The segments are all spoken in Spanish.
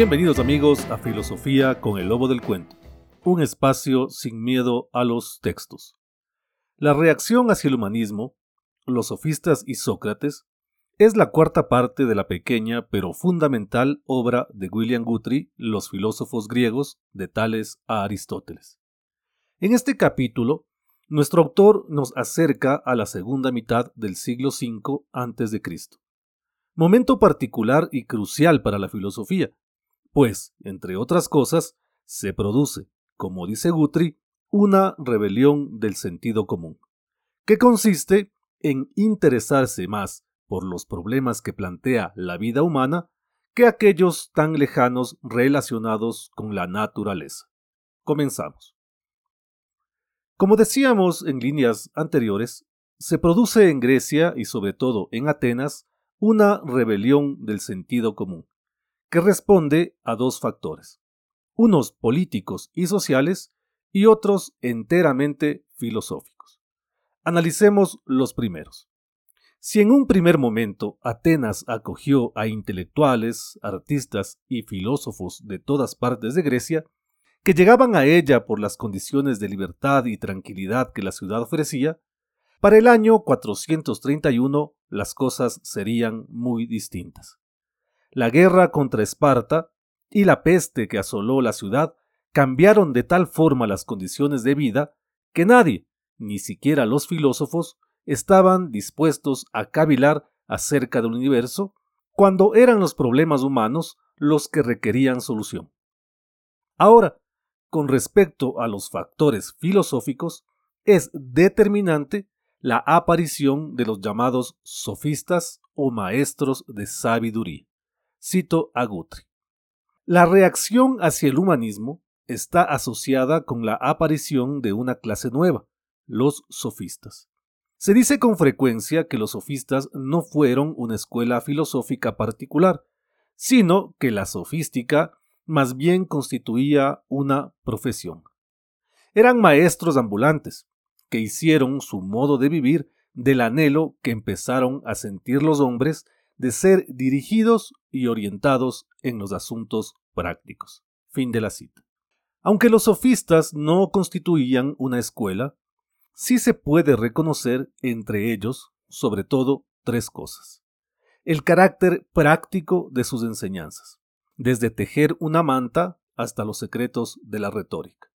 Bienvenidos amigos a Filosofía con el Lobo del Cuento, un espacio sin miedo a los textos. La reacción hacia el humanismo, los sofistas y Sócrates, es la cuarta parte de la pequeña pero fundamental obra de William Guthrie, Los filósofos griegos, de Tales a Aristóteles. En este capítulo, nuestro autor nos acerca a la segunda mitad del siglo V a.C., momento particular y crucial para la filosofía, pues, entre otras cosas, se produce, como dice Guthrie, una rebelión del sentido común, que consiste en interesarse más por los problemas que plantea la vida humana que aquellos tan lejanos relacionados con la naturaleza. Comenzamos. Como decíamos en líneas anteriores, se produce en Grecia y sobre todo en Atenas una rebelión del sentido común, que responde a dos factores, unos políticos y sociales y otros enteramente filosóficos. Analicemos los primeros. Si en un primer momento Atenas acogió a intelectuales, artistas y filósofos de todas partes de Grecia, que llegaban a ella por las condiciones de libertad y tranquilidad que la ciudad ofrecía, para el año 431 las cosas serían muy distintas la guerra contra Esparta y la peste que asoló la ciudad cambiaron de tal forma las condiciones de vida que nadie, ni siquiera los filósofos, estaban dispuestos a cavilar acerca del universo cuando eran los problemas humanos los que requerían solución. Ahora, con respecto a los factores filosóficos, es determinante la aparición de los llamados sofistas o maestros de sabiduría. Cito a Guthrie. La reacción hacia el humanismo está asociada con la aparición de una clase nueva, los sofistas. Se dice con frecuencia que los sofistas no fueron una escuela filosófica particular, sino que la sofística más bien constituía una profesión. Eran maestros ambulantes, que hicieron su modo de vivir del anhelo que empezaron a sentir los hombres de ser dirigidos y orientados en los asuntos prácticos. Fin de la cita. Aunque los sofistas no constituían una escuela, sí se puede reconocer entre ellos, sobre todo, tres cosas. El carácter práctico de sus enseñanzas, desde tejer una manta hasta los secretos de la retórica.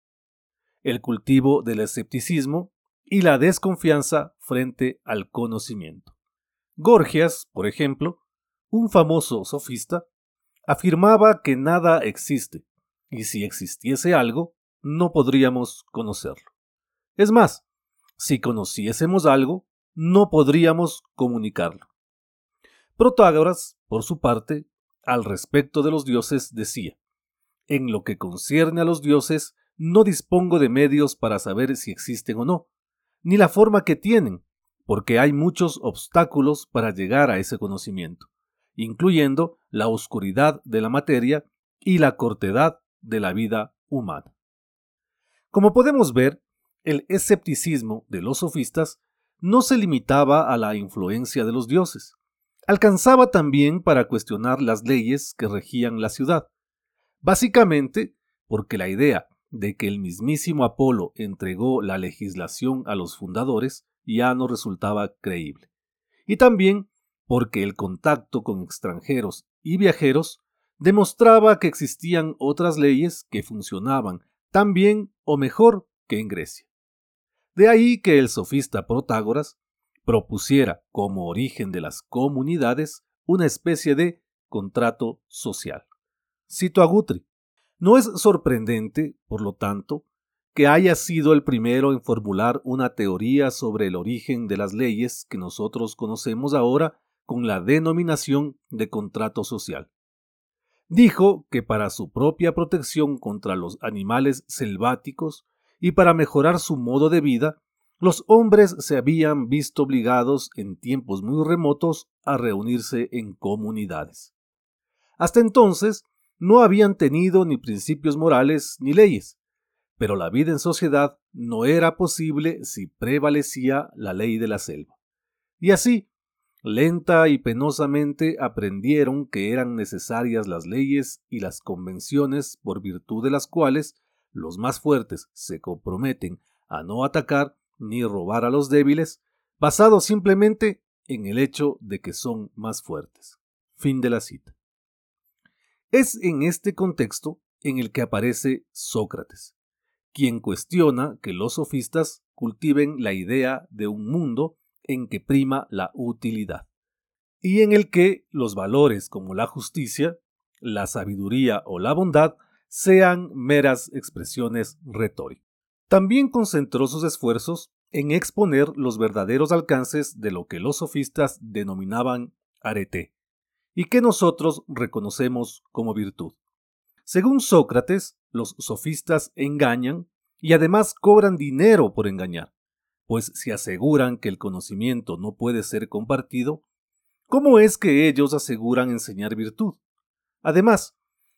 El cultivo del escepticismo y la desconfianza frente al conocimiento. Gorgias, por ejemplo, un famoso sofista, afirmaba que nada existe, y si existiese algo, no podríamos conocerlo. Es más, si conociésemos algo, no podríamos comunicarlo. Protágoras, por su parte, al respecto de los dioses, decía, En lo que concierne a los dioses, no dispongo de medios para saber si existen o no, ni la forma que tienen, porque hay muchos obstáculos para llegar a ese conocimiento, incluyendo la oscuridad de la materia y la cortedad de la vida humana. Como podemos ver, el escepticismo de los sofistas no se limitaba a la influencia de los dioses, alcanzaba también para cuestionar las leyes que regían la ciudad, básicamente porque la idea de que el mismísimo Apolo entregó la legislación a los fundadores ya no resultaba creíble. Y también porque el contacto con extranjeros y viajeros demostraba que existían otras leyes que funcionaban tan bien o mejor que en Grecia. De ahí que el sofista Protágoras propusiera como origen de las comunidades una especie de contrato social. Cito a Guthrie. No es sorprendente, por lo tanto, que haya sido el primero en formular una teoría sobre el origen de las leyes que nosotros conocemos ahora con la denominación de contrato social. Dijo que para su propia protección contra los animales selváticos y para mejorar su modo de vida, los hombres se habían visto obligados en tiempos muy remotos a reunirse en comunidades. Hasta entonces no habían tenido ni principios morales ni leyes, pero la vida en sociedad no era posible si prevalecía la ley de la selva. Y así, lenta y penosamente aprendieron que eran necesarias las leyes y las convenciones por virtud de las cuales los más fuertes se comprometen a no atacar ni robar a los débiles, basado simplemente en el hecho de que son más fuertes. Fin de la cita. Es en este contexto en el que aparece Sócrates, quien cuestiona que los sofistas cultiven la idea de un mundo en que prima la utilidad, y en el que los valores como la justicia, la sabiduría o la bondad sean meras expresiones retóricas. También concentró sus esfuerzos en exponer los verdaderos alcances de lo que los sofistas denominaban arete, y que nosotros reconocemos como virtud. Según Sócrates, los sofistas engañan y además cobran dinero por engañar, pues si aseguran que el conocimiento no puede ser compartido, ¿cómo es que ellos aseguran enseñar virtud? Además,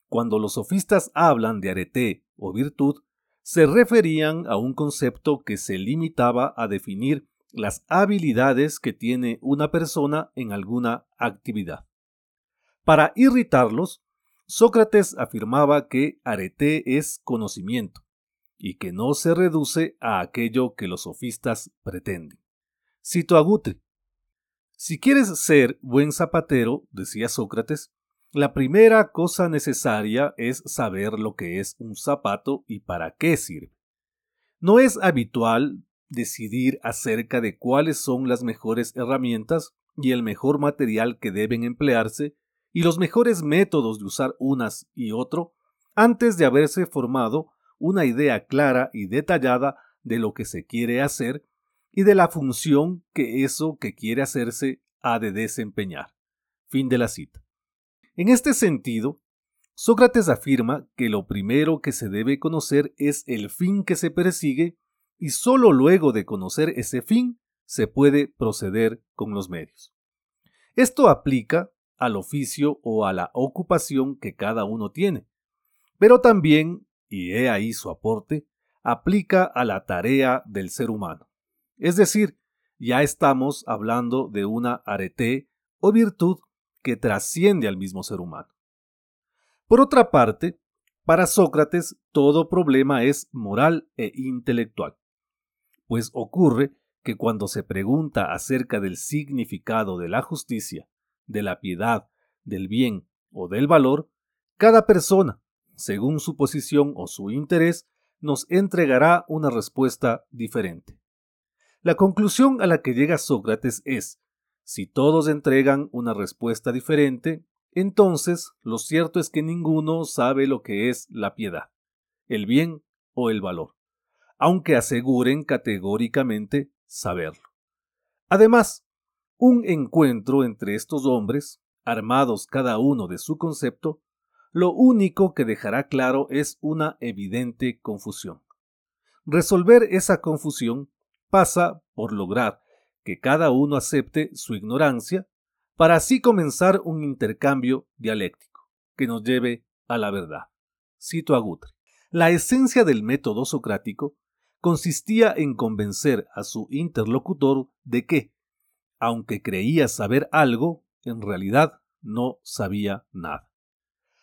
cuando los sofistas hablan de arete o virtud, se referían a un concepto que se limitaba a definir las habilidades que tiene una persona en alguna actividad. Para irritarlos, Sócrates afirmaba que arete es conocimiento, y que no se reduce a aquello que los sofistas pretenden. Cito a Gutre. Si quieres ser buen zapatero, decía Sócrates, la primera cosa necesaria es saber lo que es un zapato y para qué sirve. No es habitual decidir acerca de cuáles son las mejores herramientas y el mejor material que deben emplearse y los mejores métodos de usar unas y otro antes de haberse formado una idea clara y detallada de lo que se quiere hacer y de la función que eso que quiere hacerse ha de desempeñar. Fin de la cita. En este sentido, Sócrates afirma que lo primero que se debe conocer es el fin que se persigue y sólo luego de conocer ese fin se puede proceder con los medios. Esto aplica al oficio o a la ocupación que cada uno tiene, pero también, y he ahí su aporte, aplica a la tarea del ser humano. Es decir, ya estamos hablando de una arete o virtud que trasciende al mismo ser humano. Por otra parte, para Sócrates todo problema es moral e intelectual, pues ocurre que cuando se pregunta acerca del significado de la justicia, de la piedad, del bien o del valor, cada persona, según su posición o su interés, nos entregará una respuesta diferente. La conclusión a la que llega Sócrates es si todos entregan una respuesta diferente, entonces lo cierto es que ninguno sabe lo que es la piedad, el bien o el valor, aunque aseguren categóricamente saberlo. Además, un encuentro entre estos hombres, armados cada uno de su concepto, lo único que dejará claro es una evidente confusión. Resolver esa confusión pasa por lograr que cada uno acepte su ignorancia, para así comenzar un intercambio dialéctico que nos lleve a la verdad. Cito a Gutre. La esencia del método socrático consistía en convencer a su interlocutor de que, aunque creía saber algo, en realidad no sabía nada.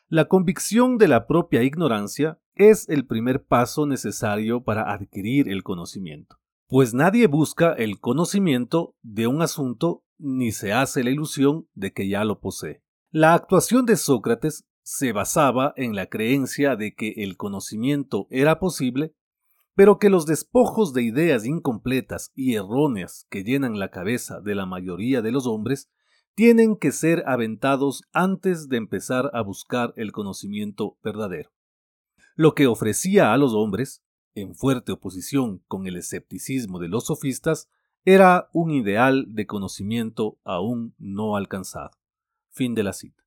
La convicción de la propia ignorancia es el primer paso necesario para adquirir el conocimiento pues nadie busca el conocimiento de un asunto ni se hace la ilusión de que ya lo posee. La actuación de Sócrates se basaba en la creencia de que el conocimiento era posible, pero que los despojos de ideas incompletas y erróneas que llenan la cabeza de la mayoría de los hombres tienen que ser aventados antes de empezar a buscar el conocimiento verdadero. Lo que ofrecía a los hombres en fuerte oposición con el escepticismo de los sofistas, era un ideal de conocimiento aún no alcanzado. Fin de la cita.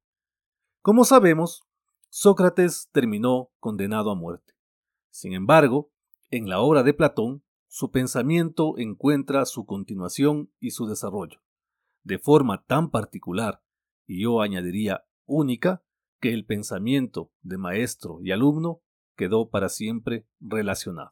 Como sabemos, Sócrates terminó condenado a muerte. Sin embargo, en la obra de Platón, su pensamiento encuentra su continuación y su desarrollo, de forma tan particular, y yo añadiría única, que el pensamiento de maestro y alumno quedó para siempre relacionado.